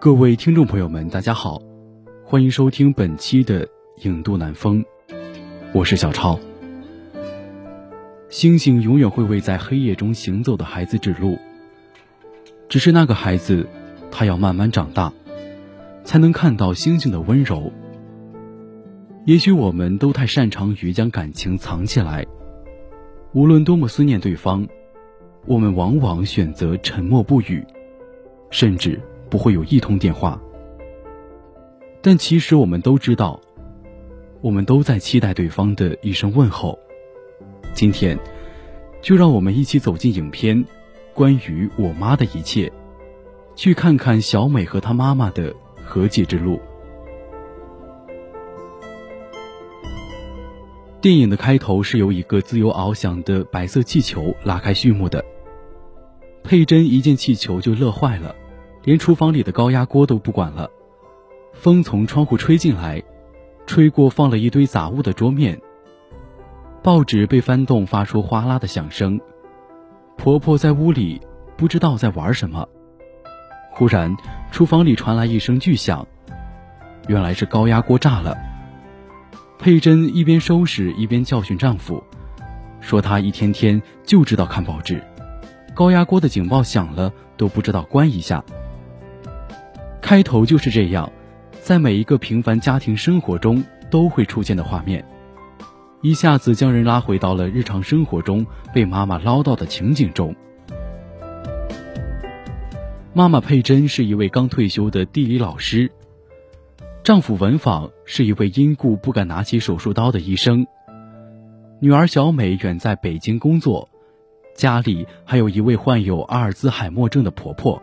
各位听众朋友们，大家好，欢迎收听本期的《影渡南风》，我是小超。星星永远会为在黑夜中行走的孩子指路，只是那个孩子，他要慢慢长大，才能看到星星的温柔。也许我们都太擅长于将感情藏起来，无论多么思念对方，我们往往选择沉默不语，甚至。不会有一通电话，但其实我们都知道，我们都在期待对方的一声问候。今天，就让我们一起走进影片《关于我妈的一切》，去看看小美和她妈妈的和解之路。电影的开头是由一个自由翱翔的白色气球拉开序幕的，佩珍一见气球就乐坏了。连厨房里的高压锅都不管了，风从窗户吹进来，吹过放了一堆杂物的桌面。报纸被翻动，发出哗啦的响声。婆婆在屋里不知道在玩什么。忽然，厨房里传来一声巨响，原来是高压锅炸了。佩珍一边收拾一边教训丈夫，说她一天天就知道看报纸，高压锅的警报响了都不知道关一下。开头就是这样，在每一个平凡家庭生活中都会出现的画面，一下子将人拉回到了日常生活中被妈妈唠叨的情景中。妈妈佩珍是一位刚退休的地理老师，丈夫文访是一位因故不敢拿起手术刀的医生，女儿小美远在北京工作，家里还有一位患有阿尔兹海默症的婆婆。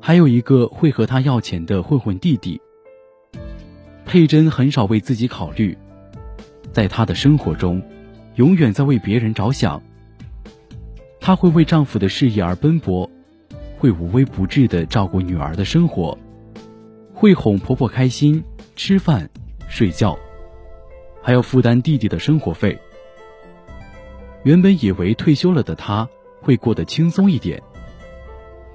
还有一个会和他要钱的混混弟弟。佩珍很少为自己考虑，在她的生活中，永远在为别人着想。她会为丈夫的事业而奔波，会无微不至的照顾女儿的生活，会哄婆婆开心，吃饭、睡觉，还要负担弟弟的生活费。原本以为退休了的她会过得轻松一点，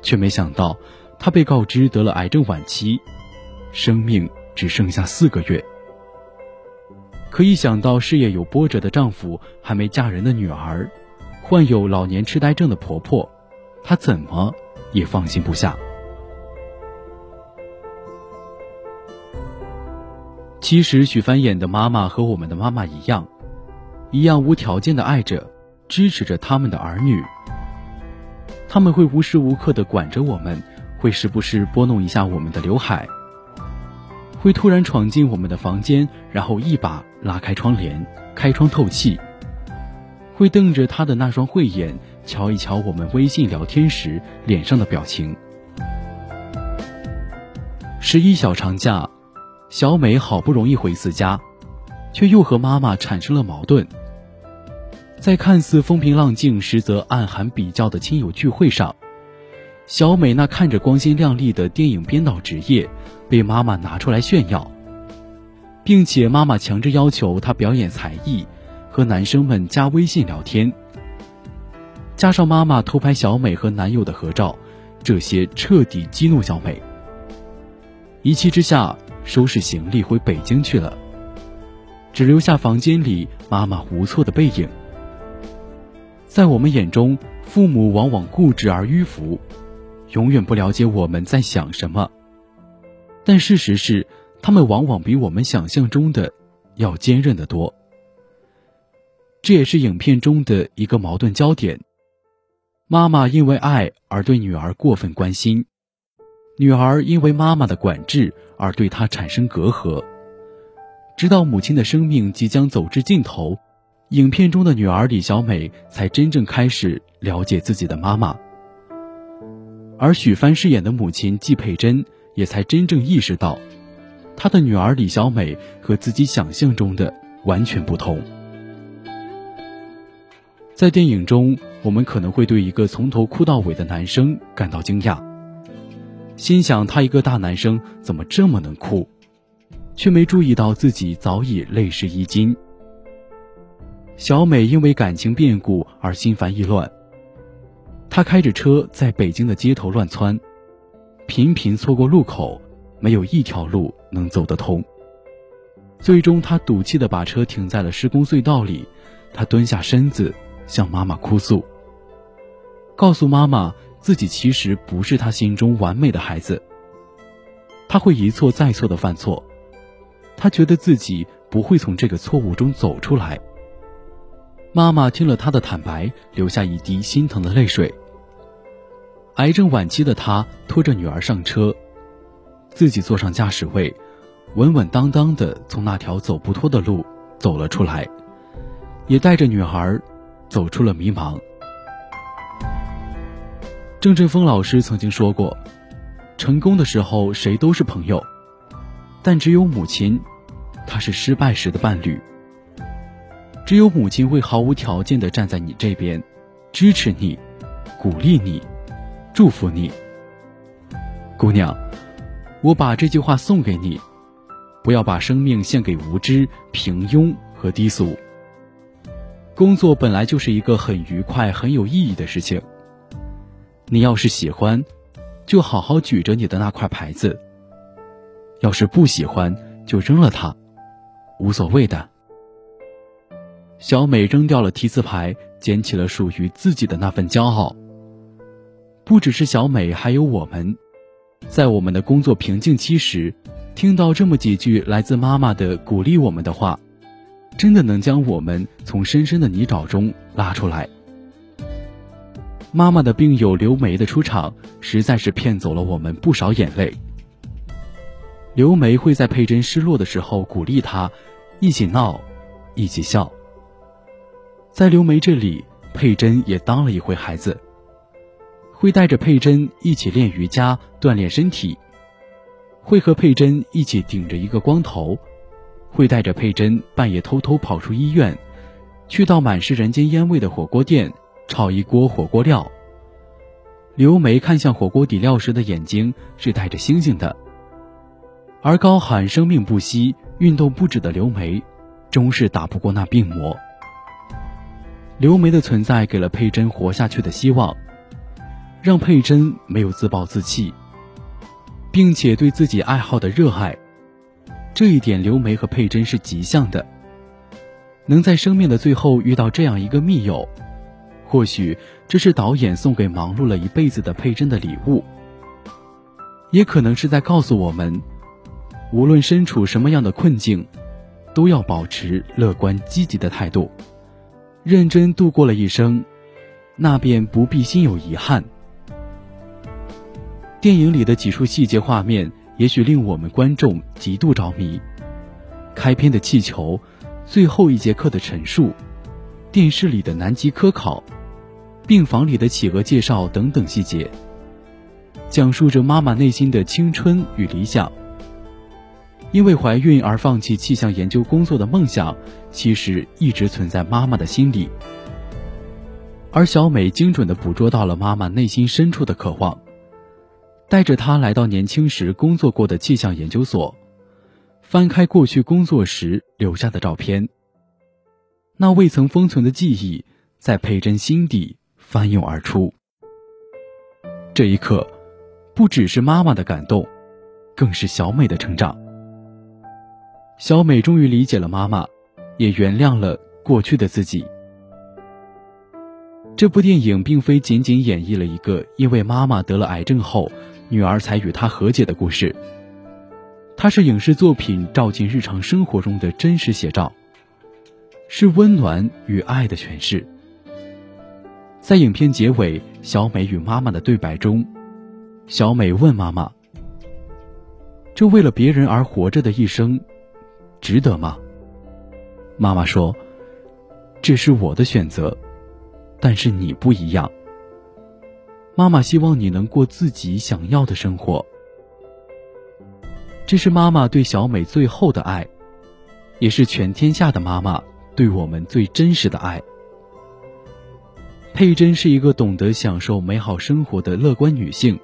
却没想到。她被告知得了癌症晚期，生命只剩下四个月。可一想到事业有波折的丈夫，还没嫁人的女儿，患有老年痴呆症的婆婆，她怎么也放心不下。其实许帆演的妈妈和我们的妈妈一样，一样无条件的爱着、支持着他们的儿女。他们会无时无刻的管着我们。会时不时拨弄一下我们的刘海，会突然闯进我们的房间，然后一把拉开窗帘，开窗透气。会瞪着他的那双慧眼，瞧一瞧我们微信聊天时脸上的表情。十一小长假，小美好不容易回次家，却又和妈妈产生了矛盾。在看似风平浪静，实则暗含比较的亲友聚会上。小美那看着光鲜亮丽的电影编导职业，被妈妈拿出来炫耀，并且妈妈强制要求她表演才艺，和男生们加微信聊天。加上妈妈偷拍小美和男友的合照，这些彻底激怒小美。一气之下，收拾行李回北京去了，只留下房间里妈妈无措的背影。在我们眼中，父母往往固执而迂腐。永远不了解我们在想什么，但事实是，他们往往比我们想象中的要坚韧得多。这也是影片中的一个矛盾焦点：妈妈因为爱而对女儿过分关心，女儿因为妈妈的管制而对她产生隔阂。直到母亲的生命即将走至尽头，影片中的女儿李小美才真正开始了解自己的妈妈，而许帆饰演的母亲季佩珍也才真正意识到，她的女儿李小美和自己想象中的完全不同。在电影中，我们可能会对一个从头哭到尾的男生感到惊讶，心想他一个大男生怎么这么能哭，却没注意到自己早已泪湿衣襟。小美因为感情变故而心烦意乱。他开着车在北京的街头乱窜，频频错过路口，没有一条路能走得通。最终，他赌气的把车停在了施工隧道里，他蹲下身子向妈妈哭诉，告诉妈妈自己其实不是他心中完美的孩子，他会一错再错的犯错，他觉得自己不会从这个错误中走出来。妈妈听了他的坦白，流下一滴心疼的泪水。癌症晚期的她拖着女儿上车，自己坐上驾驶位，稳稳当当的从那条走不脱的路走了出来，也带着女孩走出了迷茫。郑振峰老师曾经说过：“成功的时候谁都是朋友，但只有母亲，她是失败时的伴侣。”只有母亲会毫无条件的站在你这边，支持你，鼓励你，祝福你。姑娘，我把这句话送给你：不要把生命献给无知、平庸和低俗。工作本来就是一个很愉快、很有意义的事情。你要是喜欢，就好好举着你的那块牌子；要是不喜欢，就扔了它，无所谓的。小美扔掉了提字牌，捡起了属于自己的那份骄傲。不只是小美，还有我们，在我们的工作瓶颈期时，听到这么几句来自妈妈的鼓励我们的话，真的能将我们从深深的泥沼中拉出来。妈妈的病友刘梅的出场，实在是骗走了我们不少眼泪。刘梅会在佩珍失落的时候鼓励她，一起闹，一起笑。在刘梅这里，佩珍也当了一回孩子，会带着佩珍一起练瑜伽锻炼身体，会和佩珍一起顶着一个光头，会带着佩珍半夜偷偷跑出医院，去到满是人间烟味的火锅店炒一锅火锅料。刘梅看向火锅底料时的眼睛是带着星星的，而高喊生命不息、运动不止的刘梅，终是打不过那病魔。刘梅的存在给了佩珍活下去的希望，让佩珍没有自暴自弃，并且对自己爱好的热爱。这一点，刘梅和佩珍是极像的。能在生命的最后遇到这样一个密友，或许这是导演送给忙碌了一辈子的佩珍的礼物，也可能是在告诉我们，无论身处什么样的困境，都要保持乐观积极的态度。认真度过了一生，那便不必心有遗憾。电影里的几处细节画面，也许令我们观众极度着迷。开篇的气球，最后一节课的陈述，电视里的南极科考，病房里的企鹅介绍等等细节，讲述着妈妈内心的青春与理想。因为怀孕而放弃气象研究工作的梦想，其实一直存在妈妈的心里。而小美精准地捕捉到了妈妈内心深处的渴望，带着她来到年轻时工作过的气象研究所，翻开过去工作时留下的照片。那未曾封存的记忆，在佩珍心底翻涌而出。这一刻，不只是妈妈的感动，更是小美的成长。小美终于理解了妈妈，也原谅了过去的自己。这部电影并非仅仅演绎了一个因为妈妈得了癌症后，女儿才与他和解的故事，它是影视作品照进日常生活中的真实写照，是温暖与爱的诠释。在影片结尾，小美与妈妈的对白中，小美问妈妈：“这为了别人而活着的一生。”值得吗？妈妈说：“这是我的选择，但是你不一样。妈妈希望你能过自己想要的生活。这是妈妈对小美最后的爱，也是全天下的妈妈对我们最真实的爱。佩珍是一个懂得享受美好生活的乐观女性。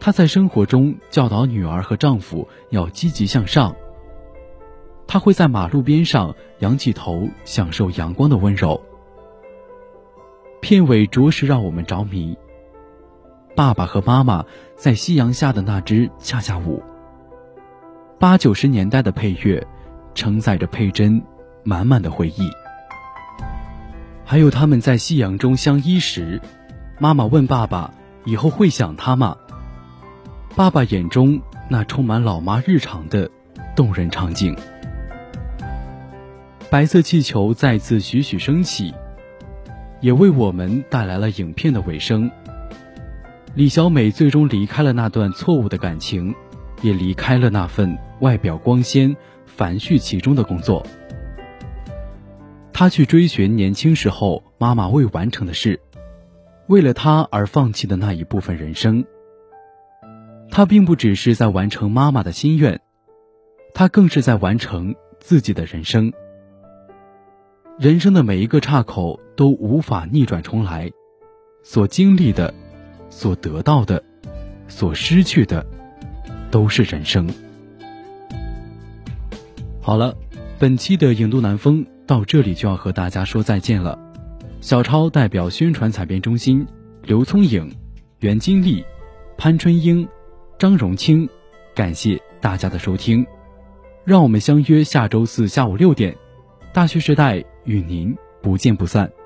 她在生活中教导女儿和丈夫要积极向上。她会在马路边上仰起头，享受阳光的温柔。片尾着实让我们着迷。爸爸和妈妈在夕阳下的那支恰恰舞。八九十年代的配乐，承载着佩珍满满的回忆。还有他们在夕阳中相依时，妈妈问爸爸：“以后会想他吗？”爸爸眼中那充满老妈日常的动人场景。白色气球再次徐徐升起，也为我们带来了影片的尾声。李小美最终离开了那段错误的感情，也离开了那份外表光鲜、繁絮其中的工作。她去追寻年轻时候妈妈未完成的事，为了她而放弃的那一部分人生。她并不只是在完成妈妈的心愿，她更是在完成自己的人生。人生的每一个岔口都无法逆转重来，所经历的。所得到的，所失去的，都是人生。好了，本期的影都南风到这里就要和大家说再见了。小超代表宣传采编中心，刘聪颖、袁金丽、潘春英、张荣清，感谢大家的收听。让我们相约下周四下午六点，大学时代与您不见不散。